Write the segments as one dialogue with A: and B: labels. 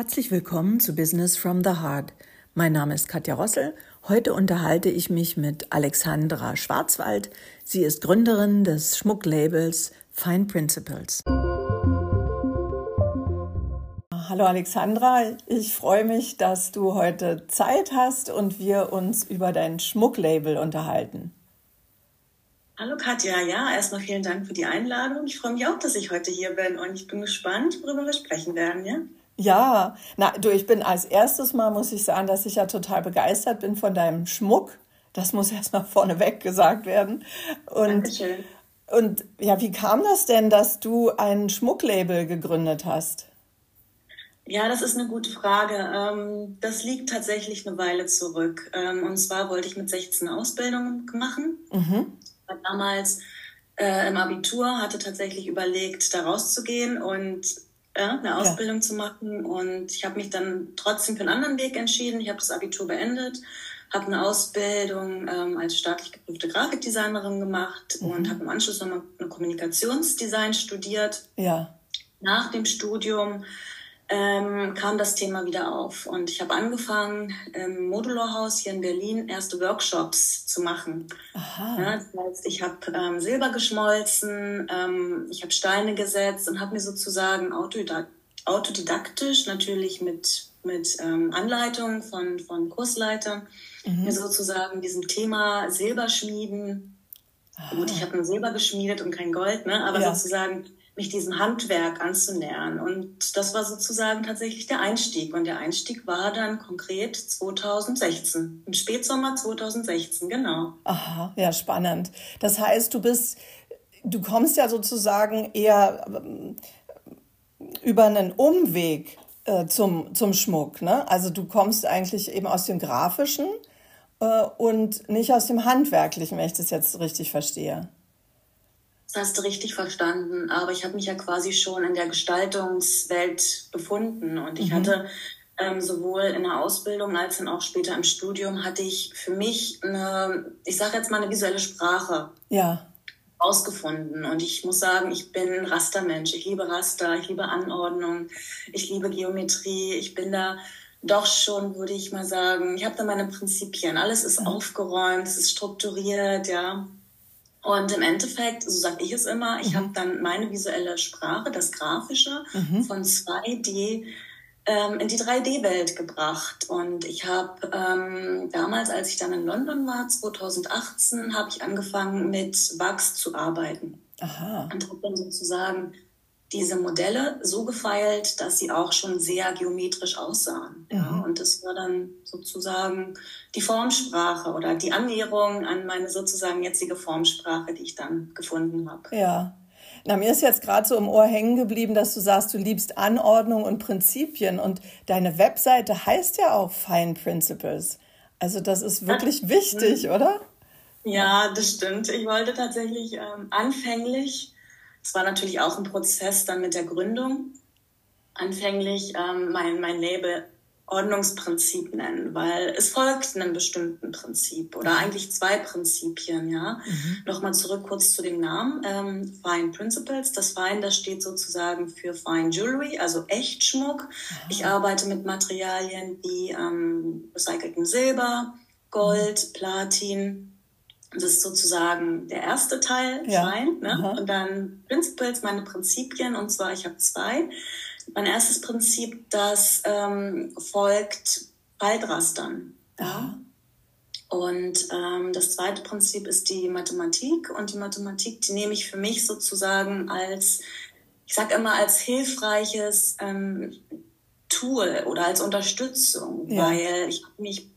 A: Herzlich willkommen zu Business from the Heart. Mein Name ist Katja Rossel. Heute unterhalte ich mich mit Alexandra Schwarzwald. Sie ist Gründerin des Schmucklabels Fine Principles. Hallo Alexandra, ich freue mich, dass du heute Zeit hast und wir uns über dein Schmucklabel unterhalten.
B: Hallo Katja, ja, erstmal vielen Dank für die Einladung. Ich freue mich auch, dass ich heute hier bin und ich bin gespannt, worüber wir sprechen werden, ja?
A: Ja, na, du, ich bin als erstes Mal, muss ich sagen, dass ich ja total begeistert bin von deinem Schmuck. Das muss erstmal vorneweg gesagt werden. Und, Dankeschön. Und ja, wie kam das denn, dass du ein Schmucklabel gegründet hast?
B: Ja, das ist eine gute Frage. Ähm, das liegt tatsächlich eine Weile zurück. Ähm, und zwar wollte ich mit 16 Ausbildungen machen. Mhm. Damals äh, im Abitur hatte tatsächlich überlegt, da rauszugehen und ja, eine Ausbildung ja. zu machen. Und ich habe mich dann trotzdem für einen anderen Weg entschieden. Ich habe das Abitur beendet, habe eine Ausbildung ähm, als staatlich geprüfte Grafikdesignerin gemacht mhm. und habe im Anschluss nochmal eine Kommunikationsdesign studiert. Ja. Nach dem Studium ähm, kam das Thema wieder auf. Und ich habe angefangen, im Modularhaus hier in Berlin erste Workshops zu machen. Ja, das heißt, ich habe ähm, Silber geschmolzen, ähm, ich habe Steine gesetzt und habe mir sozusagen autodidaktisch, natürlich mit, mit ähm, Anleitung von, von Kursleitern, mhm. mir sozusagen diesem Thema Silberschmieden, Aha. gut, ich habe nur Silber geschmiedet und kein Gold, ne? aber ja. sozusagen mich diesem Handwerk anzunähern. Und das war sozusagen tatsächlich der Einstieg. Und der Einstieg war dann konkret 2016, im Spätsommer 2016, genau.
A: Aha, ja, spannend. Das heißt, du bist, du kommst ja sozusagen eher ähm, über einen Umweg äh, zum, zum Schmuck. Ne? Also du kommst eigentlich eben aus dem Grafischen äh, und nicht aus dem Handwerklichen, wenn ich das jetzt richtig verstehe.
B: Das hast du richtig verstanden. Aber ich habe mich ja quasi schon in der Gestaltungswelt befunden und ich mhm. hatte ähm, sowohl in der Ausbildung als dann auch später im Studium hatte ich für mich eine, ich sage jetzt mal eine visuelle Sprache. Ja. Ausgefunden. Und ich muss sagen, ich bin Rastermensch. Ich liebe Raster, ich liebe Anordnung, ich liebe Geometrie. Ich bin da doch schon, würde ich mal sagen, ich habe da meine Prinzipien. Alles ist aufgeräumt, es ist strukturiert, ja. Und im Endeffekt, so sage ich es immer, ich mhm. habe dann meine visuelle Sprache, das Grafische, mhm. von 2D ähm, in die 3D-Welt gebracht. Und ich habe ähm, damals, als ich dann in London war, 2018, habe ich angefangen mit Wachs zu arbeiten. Aha. Und habe dann sozusagen diese Modelle so gefeilt, dass sie auch schon sehr geometrisch aussahen. Mhm. Ja, und das war dann sozusagen die Formsprache oder die Annäherung an meine sozusagen jetzige Formsprache, die ich dann gefunden habe.
A: Ja. Na, mir ist jetzt gerade so im Ohr hängen geblieben, dass du sagst, du liebst Anordnung und Prinzipien und deine Webseite heißt ja auch Fine Principles. Also das ist wirklich wichtig, oder?
B: Ja, das stimmt. Ich wollte tatsächlich ähm, anfänglich es war natürlich auch ein Prozess dann mit der Gründung. Anfänglich ähm, mein, mein Label Ordnungsprinzip nennen, weil es folgt einem bestimmten Prinzip oder eigentlich zwei Prinzipien, ja. Mhm. Nochmal zurück kurz zu dem Namen. Ähm, Fine Principles. Das Fine, das steht sozusagen für Fine Jewelry, also Echtschmuck. Mhm. Ich arbeite mit Materialien wie ähm, recyceltem Silber, Gold, mhm. Platin, das ist sozusagen der erste Teil, ja. Schein. Ne? Und dann Principles, meine Prinzipien. Und zwar, ich habe zwei. Mein erstes Prinzip, das ähm, folgt Faltrastern. Ja. Und ähm, das zweite Prinzip ist die Mathematik. Und die Mathematik, die nehme ich für mich sozusagen als, ich sage immer, als hilfreiches ähm, Tool oder als Unterstützung, ja. weil ich habe mich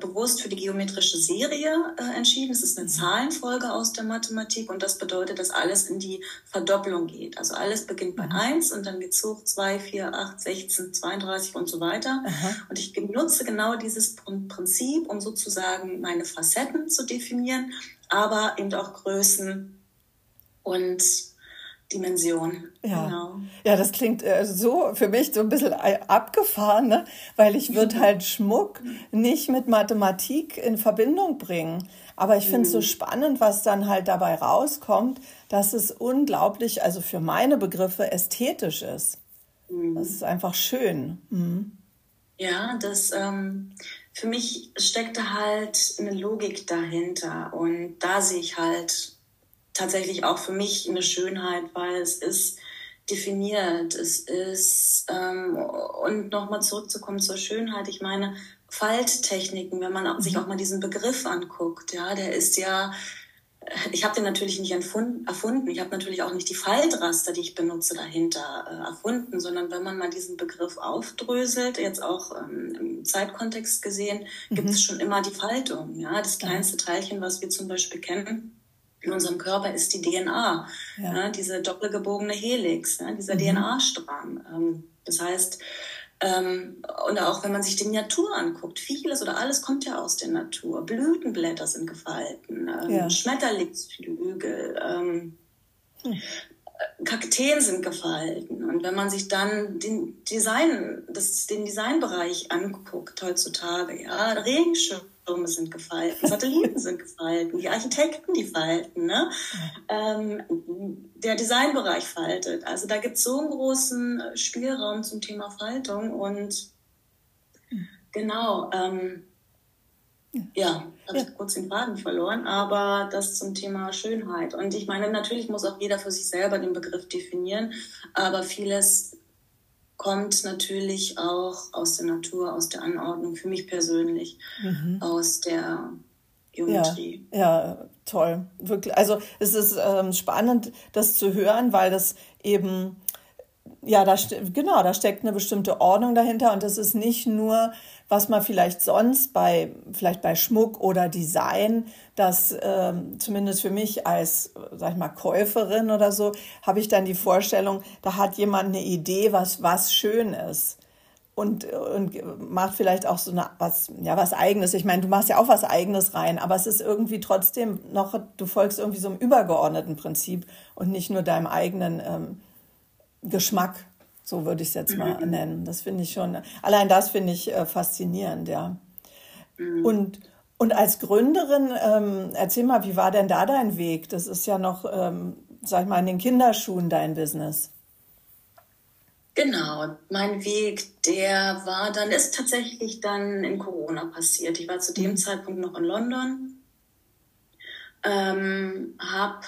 B: bewusst für die geometrische Serie äh, entschieden. Es ist eine mhm. Zahlenfolge aus der Mathematik und das bedeutet, dass alles in die Verdopplung geht. Also alles beginnt bei mhm. 1 und dann geht's hoch 2, 4, 8, 16, 32 und so weiter. Aha. Und ich benutze genau dieses Prinzip, um sozusagen meine Facetten zu definieren, aber eben auch Größen und Dimension.
A: Ja, genau. ja das klingt äh, so für mich so ein bisschen abgefahren, ne? weil ich würde mhm. halt Schmuck nicht mit Mathematik in Verbindung bringen. Aber ich finde es mhm. so spannend, was dann halt dabei rauskommt, dass es unglaublich, also für meine Begriffe, ästhetisch ist. Mhm. Das ist einfach schön. Mhm.
B: Ja, das ähm, für mich steckte halt eine Logik dahinter und da sehe ich halt tatsächlich auch für mich eine Schönheit, weil es ist definiert, es ist ähm, und nochmal zurückzukommen zur Schönheit. Ich meine Falttechniken, wenn man sich mhm. auch mal diesen Begriff anguckt, ja, der ist ja ich habe den natürlich nicht erfunden. Ich habe natürlich auch nicht die Faltraster, die ich benutze, dahinter äh, erfunden, sondern wenn man mal diesen Begriff aufdröselt, jetzt auch ähm, im Zeitkontext gesehen, mhm. gibt es schon immer die Faltung. Ja, das kleinste Teilchen, was wir zum Beispiel kennen in unserem Körper, ist die DNA. Ja. Ja, diese doppelgebogene Helix, ja, dieser mhm. DNA-Strang. Ähm, das heißt, ähm, und auch wenn man sich die Natur anguckt, vieles oder alles kommt ja aus der Natur. Blütenblätter sind gefalten, ähm, ja. Schmetterlingsflügel, ähm, hm. Kakteen sind gefalten. Und wenn man sich dann den Design, das, den Designbereich anguckt heutzutage, ja, Regenschirm, Türme sind gefalten, Satelliten sind gefalten, die Architekten, die falten, ne? Ähm, der Designbereich faltet. Also da gibt es so einen großen Spielraum zum Thema Faltung und genau, ähm, ja, habe ich kurz den Faden verloren, aber das zum Thema Schönheit. Und ich meine, natürlich muss auch jeder für sich selber den Begriff definieren, aber vieles kommt natürlich auch aus der Natur, aus der Anordnung, für mich persönlich, mhm. aus der Geometrie.
A: Ja, ja, toll. Wirklich. Also es ist ähm, spannend, das zu hören, weil das eben, ja, da genau, da steckt eine bestimmte Ordnung dahinter und das ist nicht nur was man vielleicht sonst bei, vielleicht bei Schmuck oder Design, das äh, zumindest für mich als, sag ich mal, Käuferin oder so, habe ich dann die Vorstellung, da hat jemand eine Idee, was, was schön ist. Und, und macht vielleicht auch so eine, was, ja, was Eigenes. Ich meine, du machst ja auch was Eigenes rein, aber es ist irgendwie trotzdem noch, du folgst irgendwie so einem übergeordneten Prinzip und nicht nur deinem eigenen ähm, Geschmack. So würde ich es jetzt mal mhm. nennen. Das finde ich schon, allein das finde ich äh, faszinierend, ja. Mhm. Und, und als Gründerin, ähm, erzähl mal, wie war denn da dein Weg? Das ist ja noch, ähm, sag ich mal, in den Kinderschuhen dein Business.
B: Genau, mein Weg, der war dann, ist tatsächlich dann in Corona passiert. Ich war zu dem mhm. Zeitpunkt noch in London, ähm, habe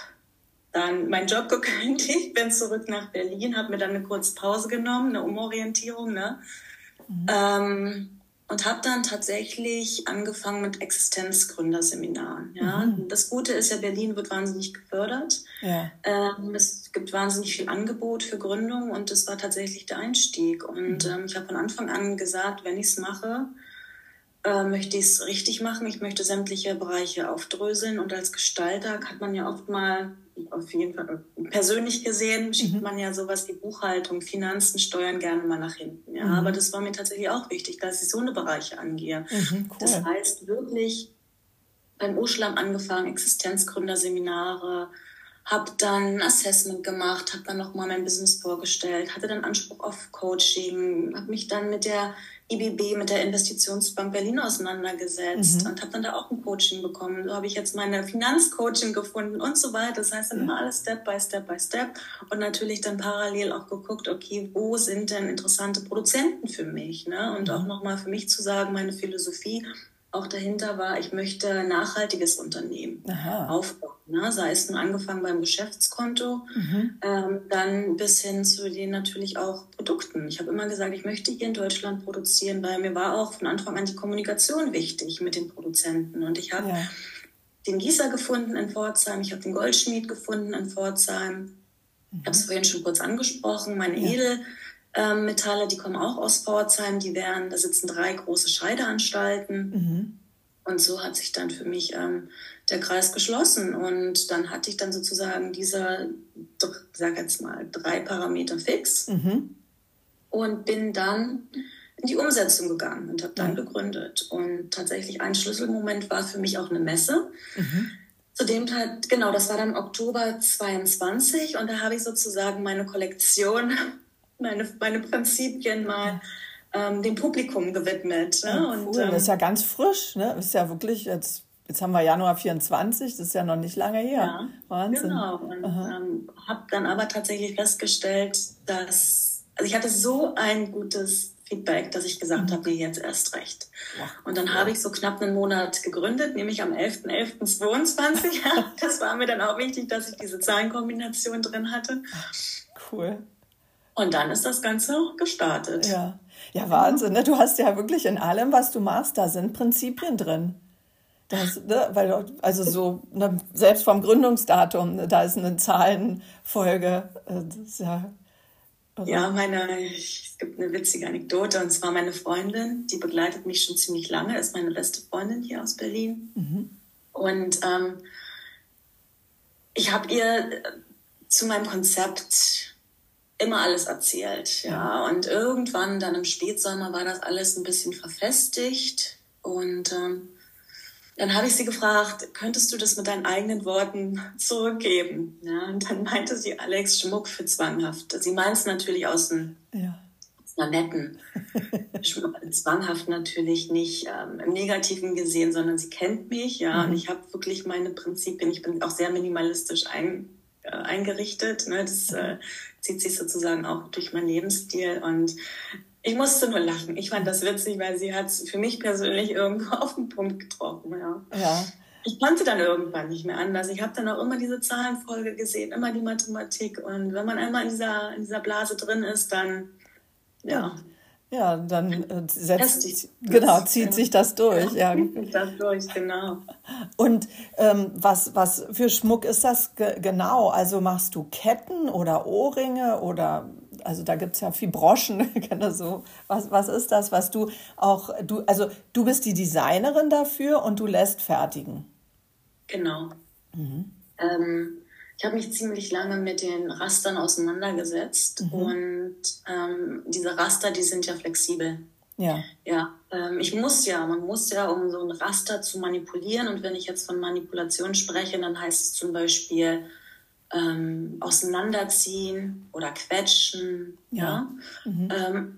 B: dann meinen Job gekündigt, bin zurück nach Berlin, habe mir dann eine kurze Pause genommen, eine Umorientierung, ne? Mhm. Ähm, und habe dann tatsächlich angefangen mit Existenzgründerseminaren. Ja? Mhm. Das Gute ist ja, Berlin wird wahnsinnig gefördert. Ja. Ähm, es gibt wahnsinnig viel Angebot für Gründung und das war tatsächlich der Einstieg. Und mhm. ähm, ich habe von Anfang an gesagt, wenn ich es mache, äh, möchte ich es richtig machen. Ich möchte sämtliche Bereiche aufdröseln und als Gestalter hat man ja oft mal auf jeden Fall persönlich gesehen schiebt mhm. man ja sowas wie Buchhaltung, Finanzen, Steuern gerne mal nach hinten. Ja, mhm. aber das war mir tatsächlich auch wichtig, dass ich so eine Bereiche angehe. Mhm, cool. Das heißt wirklich beim Uschlam angefangen, Existenzgründerseminare, habe dann ein Assessment gemacht, habe dann nochmal mein Business vorgestellt, hatte dann Anspruch auf Coaching, habe mich dann mit der IBB, mit der Investitionsbank Berlin auseinandergesetzt mhm. und habe dann da auch ein Coaching bekommen. So habe ich jetzt meine Finanzcoaching gefunden und so weiter. Das heißt dann immer alles Step by Step by Step und natürlich dann parallel auch geguckt, okay, wo sind denn interessante Produzenten für mich? Ne? Und mhm. auch nochmal für mich zu sagen, meine Philosophie auch dahinter war, ich möchte nachhaltiges Unternehmen Aha. aufbauen. Ne? Sei es nur angefangen beim Geschäftskonto, mhm. ähm, dann bis hin zu den natürlich auch Produkten. Ich habe immer gesagt, ich möchte hier in Deutschland produzieren, weil mir war auch von Anfang an die Kommunikation wichtig mit den Produzenten. Und ich habe ja. den Gießer gefunden in Pforzheim, ich habe den Goldschmied gefunden in Pforzheim. Mhm. Ich habe es vorhin schon kurz angesprochen, meine ja. Edel. Ähm, Metalle, die kommen auch aus Pforzheim, die wären, da sitzen drei große Scheideanstalten. Mhm. Und so hat sich dann für mich ähm, der Kreis geschlossen. Und dann hatte ich dann sozusagen dieser, sag jetzt mal, drei Parameter fix mhm. und bin dann in die Umsetzung gegangen und habe dann mhm. gegründet. Und tatsächlich ein Schlüsselmoment war für mich auch eine Messe. Mhm. Zu dem Teil, genau, das war dann Oktober 22 und da habe ich sozusagen meine Kollektion, meine, meine Prinzipien mal ähm, dem Publikum gewidmet. Ne?
A: Ja, cool. und, ähm, das ist ja ganz frisch, ne? Das ist ja wirklich jetzt Jetzt haben wir Januar 24, das ist ja noch nicht lange her. Ja, Wahnsinn.
B: Genau. Und ähm, habe dann aber tatsächlich festgestellt, dass also ich hatte so ein gutes Feedback, dass ich gesagt mhm. habe, nee, jetzt erst recht. Ja. Und dann habe ich so knapp einen Monat gegründet, nämlich am 11.11.22. das war mir dann auch wichtig, dass ich diese Zahlenkombination drin hatte. Cool. Und dann ist das Ganze gestartet.
A: Ja, ja Wahnsinn. Ne? Du hast ja wirklich in allem, was du machst, da sind Prinzipien drin. Das, ne, weil, also so, ne, selbst vom Gründungsdatum, ne, da ist eine Zahlenfolge. Äh,
B: ja also ja, meine, es gibt eine witzige Anekdote und zwar meine Freundin, die begleitet mich schon ziemlich lange, ist meine beste Freundin hier aus Berlin. Mhm. Und ähm, ich habe ihr zu meinem Konzept immer alles erzählt, ja. Und irgendwann dann im Spätsommer war das alles ein bisschen verfestigt und ähm, dann habe ich sie gefragt, könntest du das mit deinen eigenen Worten zurückgeben? Ja, und dann meinte sie, Alex, Schmuck für zwanghaft. Sie meint es natürlich aus, ein, ja. einer netten. zwanghaft natürlich nicht ähm, im Negativen gesehen, sondern sie kennt mich, ja, mhm. und ich habe wirklich meine Prinzipien. Ich bin auch sehr minimalistisch ein, äh, eingerichtet. Ne? Das äh, zieht sich sozusagen auch durch meinen Lebensstil und ich musste nur lachen. Ich fand das witzig, weil sie hat es für mich persönlich irgendwo auf den Punkt getroffen. Ja. ja. Ich konnte dann irgendwann nicht mehr anders. Ich habe dann auch immer diese Zahlenfolge gesehen, immer die Mathematik. Und wenn man einmal in dieser, in dieser Blase drin ist, dann ja.
A: Ja, dann äh, setzt, sich, genau, zieht sich das durch. Ja. Zieht sich das durch, genau. Und ähm, was, was für Schmuck ist das ge genau? Also machst du Ketten oder Ohrringe oder also da gibt es ja viel Broschen, so. Was, was ist das, was du auch, du, also du bist die Designerin dafür und du lässt fertigen.
B: Genau. Mhm. Ähm, ich habe mich ziemlich lange mit den Rastern auseinandergesetzt mhm. und ähm, diese Raster, die sind ja flexibel. Ja. Ja, ähm, ich muss ja, man muss ja, um so ein Raster zu manipulieren und wenn ich jetzt von Manipulation spreche, dann heißt es zum Beispiel, ähm, auseinanderziehen oder quetschen. Ja. ja? Mhm.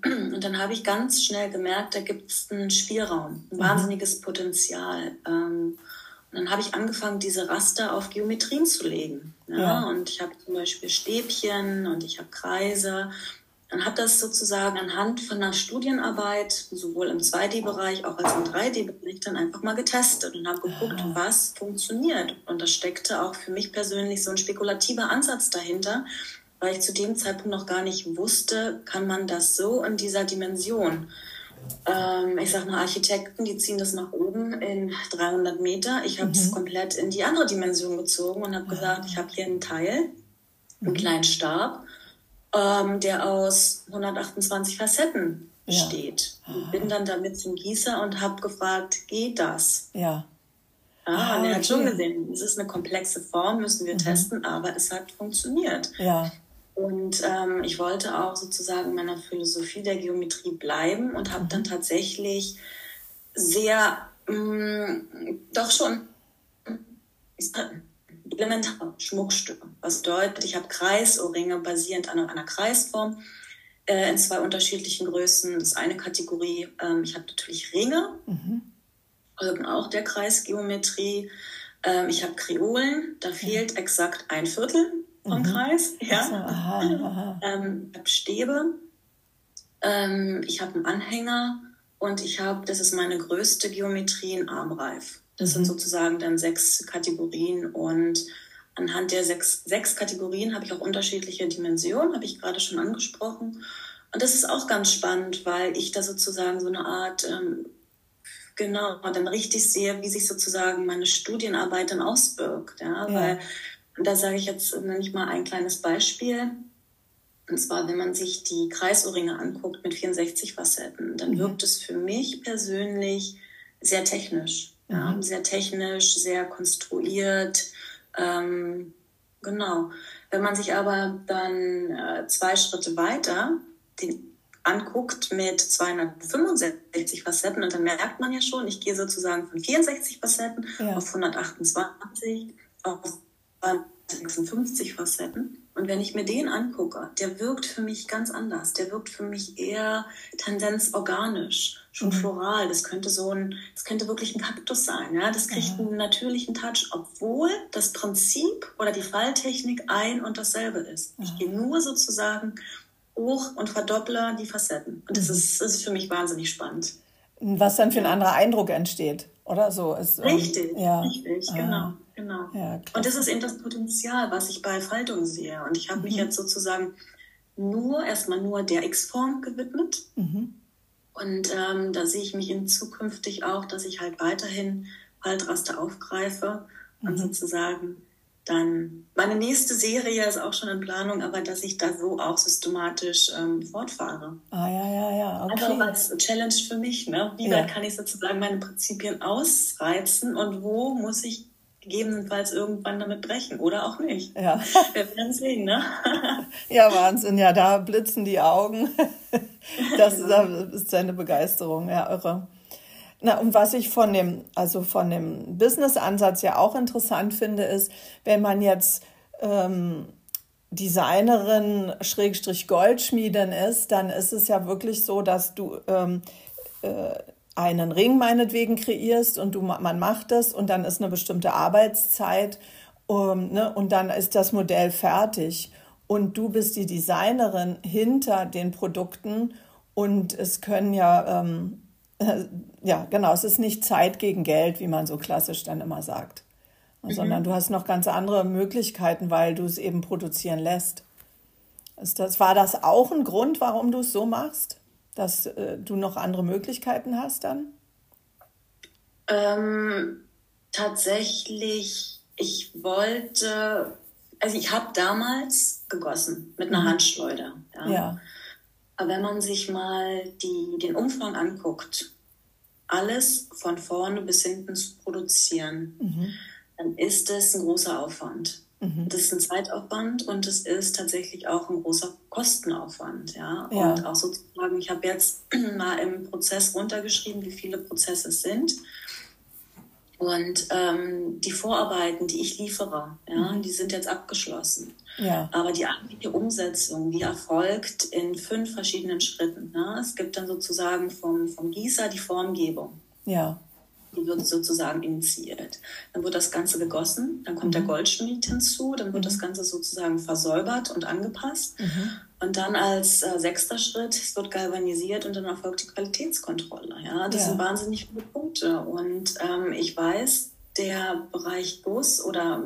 B: Ähm, und dann habe ich ganz schnell gemerkt, da gibt es einen Spielraum, ein mhm. wahnsinniges Potenzial. Und dann habe ich angefangen, diese Raster auf Geometrien zu legen. Ja? ja. Und ich habe zum Beispiel Stäbchen und ich habe Kreise und habe das sozusagen anhand von einer Studienarbeit, sowohl im 2D-Bereich auch als im 3D-Bereich, dann einfach mal getestet und habe geguckt, Aha. was funktioniert. Und da steckte auch für mich persönlich so ein spekulativer Ansatz dahinter, weil ich zu dem Zeitpunkt noch gar nicht wusste, kann man das so in dieser Dimension. Ähm, ich sag mal, Architekten, die ziehen das nach oben in 300 Meter. Ich habe es mhm. komplett in die andere Dimension gezogen und habe gesagt, ich habe hier einen Teil, einen mhm. kleinen Stab ähm, der aus 128 Facetten ja. steht. Und bin dann damit zum Gießer und habe gefragt, geht das? Ja. Ja, ah, und er hat schon gesehen, es ist eine komplexe Form, müssen wir mhm. testen, aber es hat funktioniert. Ja. Und ähm, ich wollte auch sozusagen meiner Philosophie der Geometrie bleiben und habe mhm. dann tatsächlich sehr, mh, mm, doch schon, elementar Schmuckstücke. Was bedeutet, ich habe Kreisohrringe basierend an einer Kreisform äh, in zwei unterschiedlichen Größen. Das ist eine Kategorie. Ähm, ich habe natürlich Ringe, mhm. folgen auch der Kreisgeometrie. Ähm, ich habe Kreolen, da fehlt exakt ein Viertel vom mhm. Kreis. Ja. So, aha, aha. Ähm, ich habe Stäbe, ähm, ich habe einen Anhänger und ich habe, das ist meine größte Geometrie, einen Armreif. Das mhm. sind sozusagen dann sechs Kategorien und anhand der sechs, sechs Kategorien habe ich auch unterschiedliche Dimensionen, habe ich gerade schon angesprochen. Und das ist auch ganz spannend, weil ich da sozusagen so eine Art, ähm, genau, dann richtig sehe, wie sich sozusagen meine Studienarbeit dann auswirkt. Ja? ja. Weil, da sage ich jetzt nicht mal ein kleines Beispiel. Und zwar, wenn man sich die Kreisohrringe anguckt mit 64 Facetten, dann mhm. wirkt es für mich persönlich sehr technisch. Ja, mhm. sehr technisch, sehr konstruiert. Ähm, genau. Wenn man sich aber dann äh, zwei Schritte weiter den anguckt mit 265 Facetten und dann merkt man ja schon, ich gehe sozusagen von 64 Facetten ja. auf 128, auf 56 Facetten. Und wenn ich mir den angucke, der wirkt für mich ganz anders. Der wirkt für mich eher Tendenz organisch, schon mhm. floral. Das könnte so ein, das könnte wirklich ein Kaktus sein. Ja, das kriegt mhm. einen natürlichen Touch, obwohl das Prinzip oder die Falltechnik ein und dasselbe ist. Mhm. Ich gehe nur sozusagen hoch und verdopple die Facetten. Und das, mhm. ist, das ist für mich wahnsinnig spannend.
A: Was dann für ein anderer Eindruck entsteht, oder so ist.
B: Ähm, richtig, ja. richtig, ah. genau, genau. Ja, und das ist eben das Potenzial, was ich bei Faltung sehe. Und ich habe mhm. mich jetzt sozusagen nur, erstmal nur der X-Form gewidmet. Mhm. Und ähm, da sehe ich mich in zukünftig auch, dass ich halt weiterhin Faltraster aufgreife und mhm. sozusagen dann meine nächste Serie ist auch schon in Planung, aber dass ich da so auch systematisch ähm, fortfahre.
A: Ah ja, ja, ja.
B: Okay. Einfach als Challenge für mich, ne? Wie ja. weit kann ich sozusagen meine Prinzipien ausreizen und wo muss ich gegebenenfalls irgendwann damit brechen oder auch nicht. Ja. Wir werden sehen, ne?
A: ja, Wahnsinn, ja, da blitzen die Augen. Das ist seine Begeisterung, ja, irre. Na, und was ich von dem, also von dem Business-Ansatz ja auch interessant finde, ist, wenn man jetzt ähm, Designerin Schrägstrich Goldschmiedin ist, dann ist es ja wirklich so, dass du ähm, äh, einen Ring meinetwegen kreierst und du, man macht es und dann ist eine bestimmte Arbeitszeit um, ne, und dann ist das Modell fertig. Und du bist die Designerin hinter den Produkten und es können ja ähm, ja, genau, es ist nicht Zeit gegen Geld, wie man so klassisch dann immer sagt, mhm. sondern du hast noch ganz andere Möglichkeiten, weil du es eben produzieren lässt. Ist das, war das auch ein Grund, warum du es so machst, dass äh, du noch andere Möglichkeiten hast dann?
B: Ähm, tatsächlich, ich wollte, also ich habe damals gegossen mit einer mhm. Handschleuder. Ja. ja. Aber wenn man sich mal die, den Umfang anguckt, alles von vorne bis hinten zu produzieren, mhm. dann ist es ein großer Aufwand. Mhm. Das ist ein Zeitaufwand und es ist tatsächlich auch ein großer Kostenaufwand. Ja? ja. Und auch sozusagen, ich habe jetzt mal im Prozess runtergeschrieben, wie viele Prozesse es sind. Und ähm, die Vorarbeiten, die ich liefere, ja, mhm. die sind jetzt abgeschlossen. Ja. Aber die eigentliche Umsetzung, die erfolgt in fünf verschiedenen Schritten. Ne? Es gibt dann sozusagen vom, vom Gießer die Formgebung. Ja. Die wird sozusagen initiiert. Dann wird das Ganze gegossen, dann kommt mhm. der Goldschmied hinzu, dann wird mhm. das Ganze sozusagen versäubert und angepasst. Mhm. Und dann als äh, sechster Schritt, es wird galvanisiert und dann erfolgt die Qualitätskontrolle. Ja, das ja. sind wahnsinnig viele Punkte. Und ähm, ich weiß, der Bereich Guss oder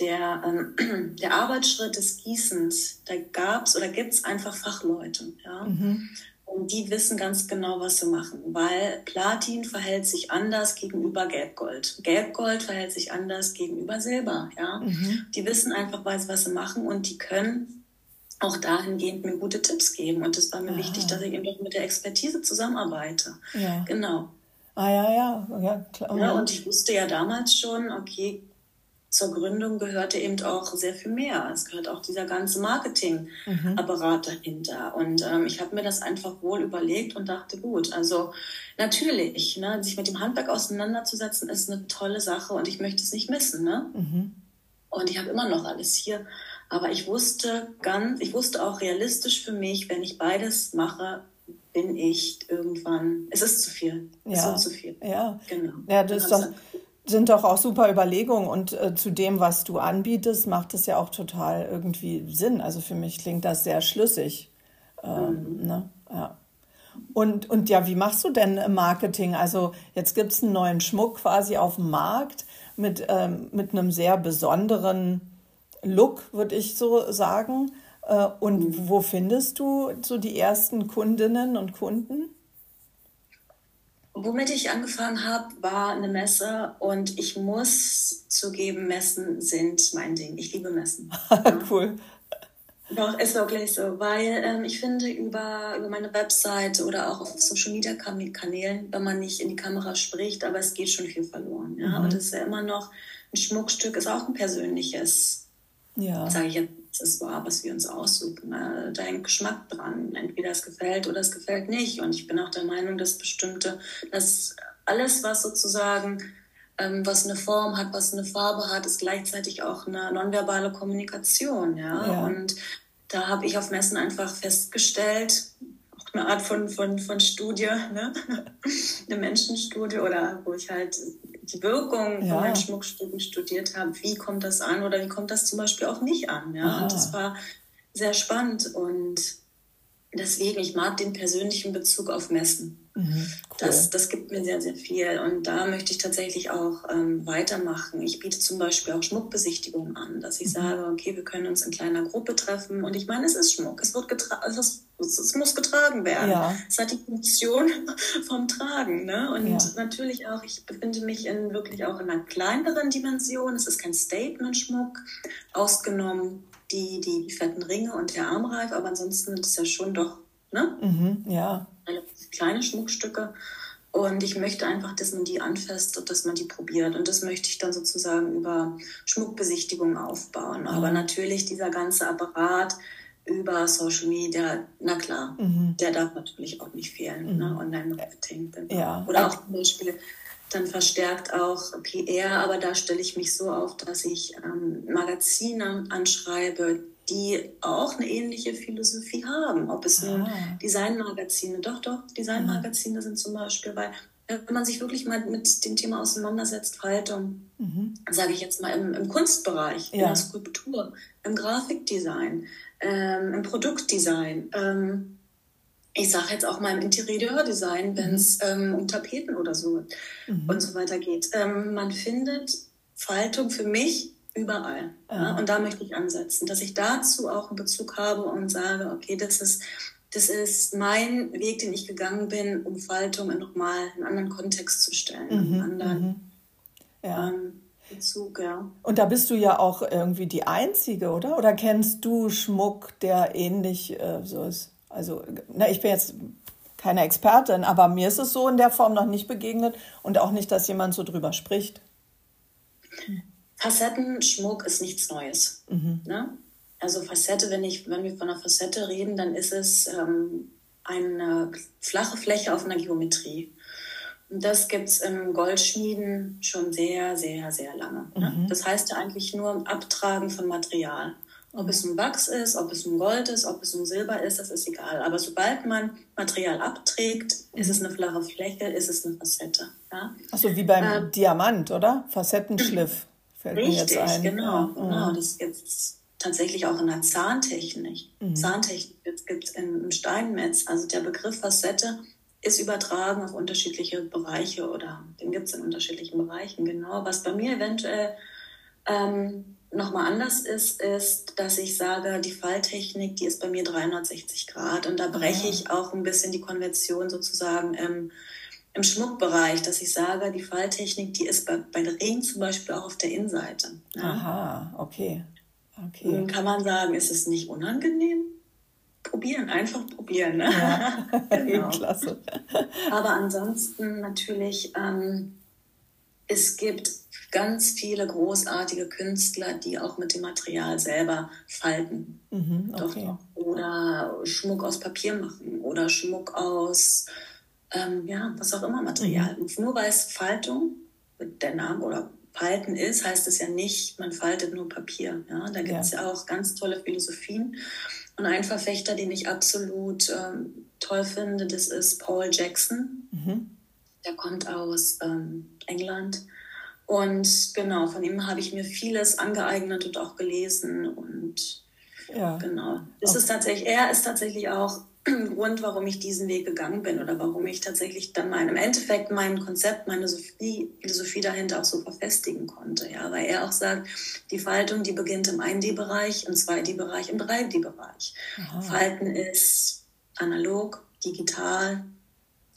B: der, ähm, der Arbeitsschritt des Gießens, da gab es oder gibt es einfach Fachleute. Ja? Mhm. Und die wissen ganz genau, was sie machen, weil Platin verhält sich anders gegenüber Gelbgold. Gelbgold verhält sich anders gegenüber Silber. Ja? Mhm. Die wissen einfach, was, was sie machen und die können auch dahingehend mir gute Tipps geben. Und es war mir Aha. wichtig, dass ich eben doch mit der Expertise zusammenarbeite. Ja. Genau.
A: Ah ja, ja, ja, klar.
B: Ja, und ich wusste ja damals schon, okay, zur Gründung gehörte eben auch sehr viel mehr. Es gehört auch dieser ganze Marketingapparat mhm. dahinter. Und ähm, ich habe mir das einfach wohl überlegt und dachte, gut, also natürlich, ne, sich mit dem Handwerk auseinanderzusetzen, ist eine tolle Sache und ich möchte es nicht missen. Ne? Mhm. Und ich habe immer noch alles hier. Aber ich wusste ganz, ich wusste auch realistisch für mich, wenn ich beides mache, bin ich irgendwann, es ist zu viel. Es ja. ist zu viel.
A: Ja, genau. Ja, das ist doch, sind doch auch super Überlegungen und äh, zu dem, was du anbietest, macht es ja auch total irgendwie Sinn. Also für mich klingt das sehr schlüssig. Ähm, mhm. ne? ja. Und, und ja, wie machst du denn Marketing? Also jetzt gibt es einen neuen Schmuck quasi auf dem Markt mit, ähm, mit einem sehr besonderen Look, würde ich so sagen. Äh, und mhm. wo findest du so die ersten Kundinnen und Kunden?
B: Womit ich angefangen habe, war eine Messe und ich muss zugeben, Messen sind mein Ding. Ich liebe Messen. cool. Doch, ist wirklich so, weil ähm, ich finde, über, über meine Webseite oder auch auf Social Media Kanälen, wenn man nicht in die Kamera spricht, aber es geht schon viel verloren. Ja? Mhm. Und es ist ja immer noch ein Schmuckstück, ist auch ein persönliches, ja. sage ich jetzt, das war, was wir uns aussuchen. Ne? Da hängt Geschmack dran. Entweder es gefällt oder es gefällt nicht. Und ich bin auch der Meinung, dass bestimmte, dass alles, was sozusagen, ähm, was eine Form hat, was eine Farbe hat, ist gleichzeitig auch eine nonverbale Kommunikation. Ja? ja. Und da habe ich auf Messen einfach festgestellt, auch eine Art von, von, von Studie, ne? eine Menschenstudie oder wo ich halt die Wirkung ja. von Schmuckstücken studiert habe, wie kommt das an oder wie kommt das zum Beispiel auch nicht an. Ja? Und das war sehr spannend und deswegen, ich mag den persönlichen Bezug auf Messen. Mhm, cool. das, das gibt mir sehr, sehr viel. Und da möchte ich tatsächlich auch ähm, weitermachen. Ich biete zum Beispiel auch Schmuckbesichtigungen an, dass ich mhm. sage, okay, wir können uns in kleiner Gruppe treffen. Und ich meine, es ist Schmuck. Es, wird getra also es, es muss getragen werden. Ja. Es hat die Funktion vom Tragen. Ne? Und ja. natürlich auch, ich befinde mich in wirklich auch in einer kleineren Dimension. Es ist kein Statement-Schmuck, ausgenommen die, die, die fetten Ringe und der Armreif. Aber ansonsten ist es ja schon doch ne? Mhm, ja kleine Schmuckstücke. Und ich möchte einfach, dass man die anfasst und dass man die probiert. Und das möchte ich dann sozusagen über Schmuckbesichtigungen aufbauen. Mhm. Aber natürlich dieser ganze Apparat über Social Media, na klar, mhm. der darf natürlich auch nicht fehlen. Ne? Mhm. Ne? Online-Marketing. Ja. Oder auch zum Beispiel dann verstärkt auch PR, aber da stelle ich mich so auf, dass ich ähm, Magazine anschreibe, die auch eine ähnliche Philosophie haben. Ob es nun ah. Designmagazine, doch, doch, Designmagazine mhm. sind zum Beispiel, weil wenn man sich wirklich mal mit dem Thema auseinandersetzt, Faltung, mhm. sage ich jetzt mal im, im Kunstbereich, ja. in der Skulptur, im Grafikdesign, ähm, im Produktdesign, ähm, ich sage jetzt auch mal im Interieurdesign, wenn es mhm. ähm, um Tapeten oder so mhm. und so weiter geht. Ähm, man findet Faltung für mich überall. Ja. Und da möchte ich ansetzen, dass ich dazu auch einen Bezug habe und sage, okay, das ist, das ist mein Weg, den ich gegangen bin, um Faltung nochmal in einen anderen Kontext zu stellen, mhm. einen anderen mhm.
A: ja. ähm, Bezug, ja. Und da bist du ja auch irgendwie die Einzige, oder? Oder kennst du Schmuck, der ähnlich äh, so ist? Also, na, ich bin jetzt keine Expertin, aber mir ist es so in der Form noch nicht begegnet und auch nicht, dass jemand so drüber spricht.
B: Facettenschmuck ist nichts Neues. Mhm. Ne? Also Facette, wenn, ich, wenn wir von einer Facette reden, dann ist es ähm, eine flache Fläche auf einer Geometrie. Und das gibt es im Goldschmieden schon sehr, sehr, sehr lange. Ne? Mhm. Das heißt ja eigentlich nur Abtragen von Material. Ob es ein Wachs ist, ob es ein Gold ist, ob es ein Silber ist, das ist egal. Aber sobald man Material abträgt, ist es eine flache Fläche, ist es eine Facette. Ja?
A: Achso, wie beim ähm, Diamant, oder? Facettenschliff.
B: Fällt Richtig, mir jetzt ein. genau. Ja. genau. Das gibt es tatsächlich auch in der Zahntechnik. Mhm. Zahntechnik gibt es im Steinmetz. Also der Begriff Facette ist übertragen auf unterschiedliche Bereiche oder den gibt es in unterschiedlichen Bereichen. Genau. Was bei mir eventuell ähm, nochmal anders ist, ist, dass ich sage, die Falltechnik, die ist bei mir 360 Grad und da breche ich auch ein bisschen die Konvention sozusagen im im Schmuckbereich, dass ich sage, die Falltechnik, die ist bei, bei Ringen zum Beispiel auch auf der Innenseite.
A: Ja? Aha, okay.
B: okay. Nun kann man sagen, ist es nicht unangenehm? Probieren, einfach probieren. Ne? Ja, genau. klasse. Aber ansonsten natürlich, ähm, es gibt ganz viele großartige Künstler, die auch mit dem Material selber falten. Mhm, okay. Oder Schmuck aus Papier machen oder Schmuck aus ähm, ja, was auch immer Material. Mhm. Nur weil es Faltung, der Name oder Falten ist, heißt es ja nicht, man faltet nur Papier. Ja? Da gibt es ja. ja. auch ganz tolle Philosophien. Und ein Verfechter, den ich absolut ähm, toll finde, das ist Paul Jackson. Mhm. Der kommt aus ähm, England. Und genau, von ihm habe ich mir vieles angeeignet und auch gelesen. Und ja. genau. Es okay. ist tatsächlich, er ist tatsächlich auch Grund, warum ich diesen Weg gegangen bin oder warum ich tatsächlich dann mein, im Endeffekt mein Konzept, meine Sophie, Philosophie dahinter auch so verfestigen konnte. Ja, weil er auch sagt, die Faltung, die beginnt im 1D-Bereich, im 2D-Bereich, im 3D-Bereich. Falten ist analog, digital.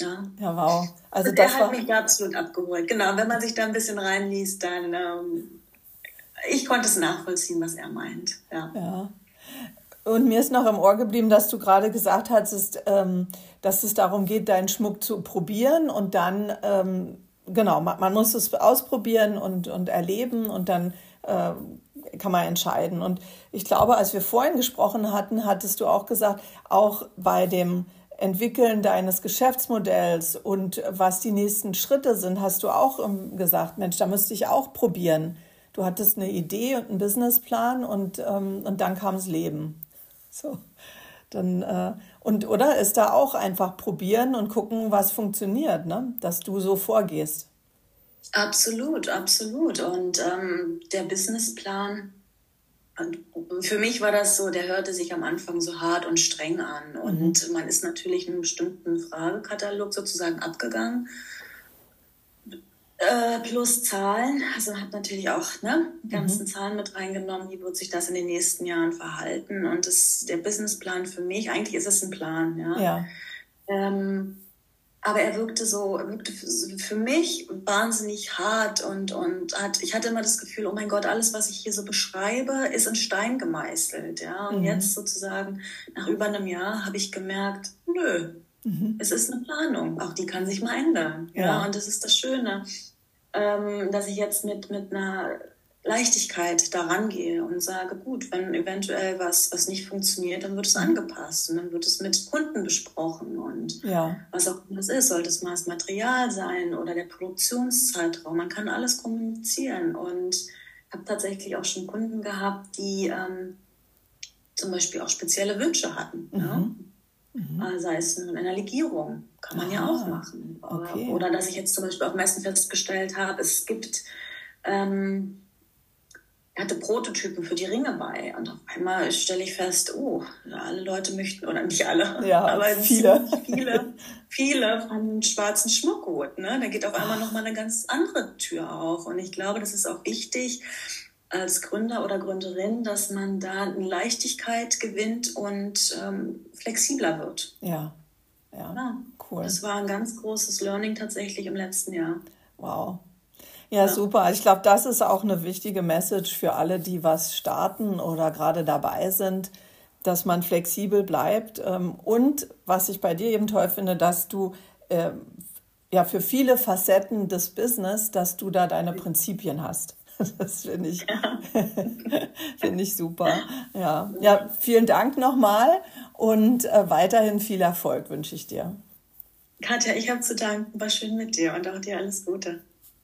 B: Ja, ja wow. Also das der hat mich absolut abgeholt. Genau, wenn man sich da ein bisschen reinliest, dann ähm, ich konnte es nachvollziehen, was er meint. Ja. ja.
A: Und mir ist noch im Ohr geblieben, dass du gerade gesagt hast, ähm, dass es darum geht, deinen Schmuck zu probieren und dann, ähm, genau, man, man, muss es ausprobieren und, und erleben und dann äh, kann man entscheiden. Und ich glaube, als wir vorhin gesprochen hatten, hattest du auch gesagt, auch bei dem Entwickeln deines Geschäftsmodells und was die nächsten Schritte sind, hast du auch gesagt, Mensch, da müsste ich auch probieren. Du hattest eine Idee und einen Businessplan und, ähm, und dann kam das Leben. So, dann, äh, und oder ist da auch einfach probieren und gucken, was funktioniert, ne? dass du so vorgehst.
B: Absolut, absolut. Und ähm, der Businessplan Und für mich war das so, der hörte sich am Anfang so hart und streng an. Und mhm. man ist natürlich in einem bestimmten Fragekatalog sozusagen abgegangen. Äh, plus Zahlen, also man hat natürlich auch ne, die ganzen mhm. Zahlen mit reingenommen, wie wird sich das in den nächsten Jahren verhalten. Und das, der Businessplan für mich, eigentlich ist es ein Plan, ja. ja. Ähm, aber er wirkte so, er wirkte für mich wahnsinnig hart und, und hat, ich hatte immer das Gefühl, oh mein Gott, alles, was ich hier so beschreibe, ist in Stein gemeißelt, ja. Und mhm. jetzt sozusagen, nach über einem Jahr, habe ich gemerkt, nö, mhm. es ist eine Planung, auch die kann sich mal ändern, ja. ja? Und das ist das Schöne, ähm, dass ich jetzt mit, mit einer Leichtigkeit daran gehe und sage, gut, wenn eventuell was, was nicht funktioniert, dann wird es angepasst und dann wird es mit Kunden besprochen und ja. was auch immer es ist, sollte es mal das Material sein oder der Produktionszeitraum, man kann alles kommunizieren und habe tatsächlich auch schon Kunden gehabt, die ähm, zum Beispiel auch spezielle Wünsche hatten. Mhm. Ja? Mhm. Äh, sei es eine Legierung, kann man Aha. ja auch machen. Okay. Oder dass ich jetzt zum Beispiel auf Messen festgestellt habe, es gibt ähm, er hatte Prototypen für die Ringe bei. Und auf einmal stelle ich fest, oh, alle Leute möchten, oder nicht alle, ja, aber viele. viele, viele fanden schwarzen Schmuck gut. Ne? Da geht auf einmal nochmal eine ganz andere Tür auf. Und ich glaube, das ist auch wichtig als Gründer oder Gründerin, dass man da eine Leichtigkeit gewinnt und ähm, flexibler wird. Ja. ja, ja, cool. Das war ein ganz großes Learning tatsächlich im letzten Jahr.
A: Wow. Ja, super. Ich glaube, das ist auch eine wichtige Message für alle, die was starten oder gerade dabei sind, dass man flexibel bleibt. Ähm, und was ich bei dir eben toll finde, dass du ähm, ja für viele Facetten des Business, dass du da deine Prinzipien hast. Das finde ich, ja. finde ich super. Ja. ja, vielen Dank nochmal und äh, weiterhin viel Erfolg wünsche ich dir.
B: Katja, ich habe zu danken. War schön mit dir und auch dir alles Gute.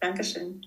B: Dankeschön.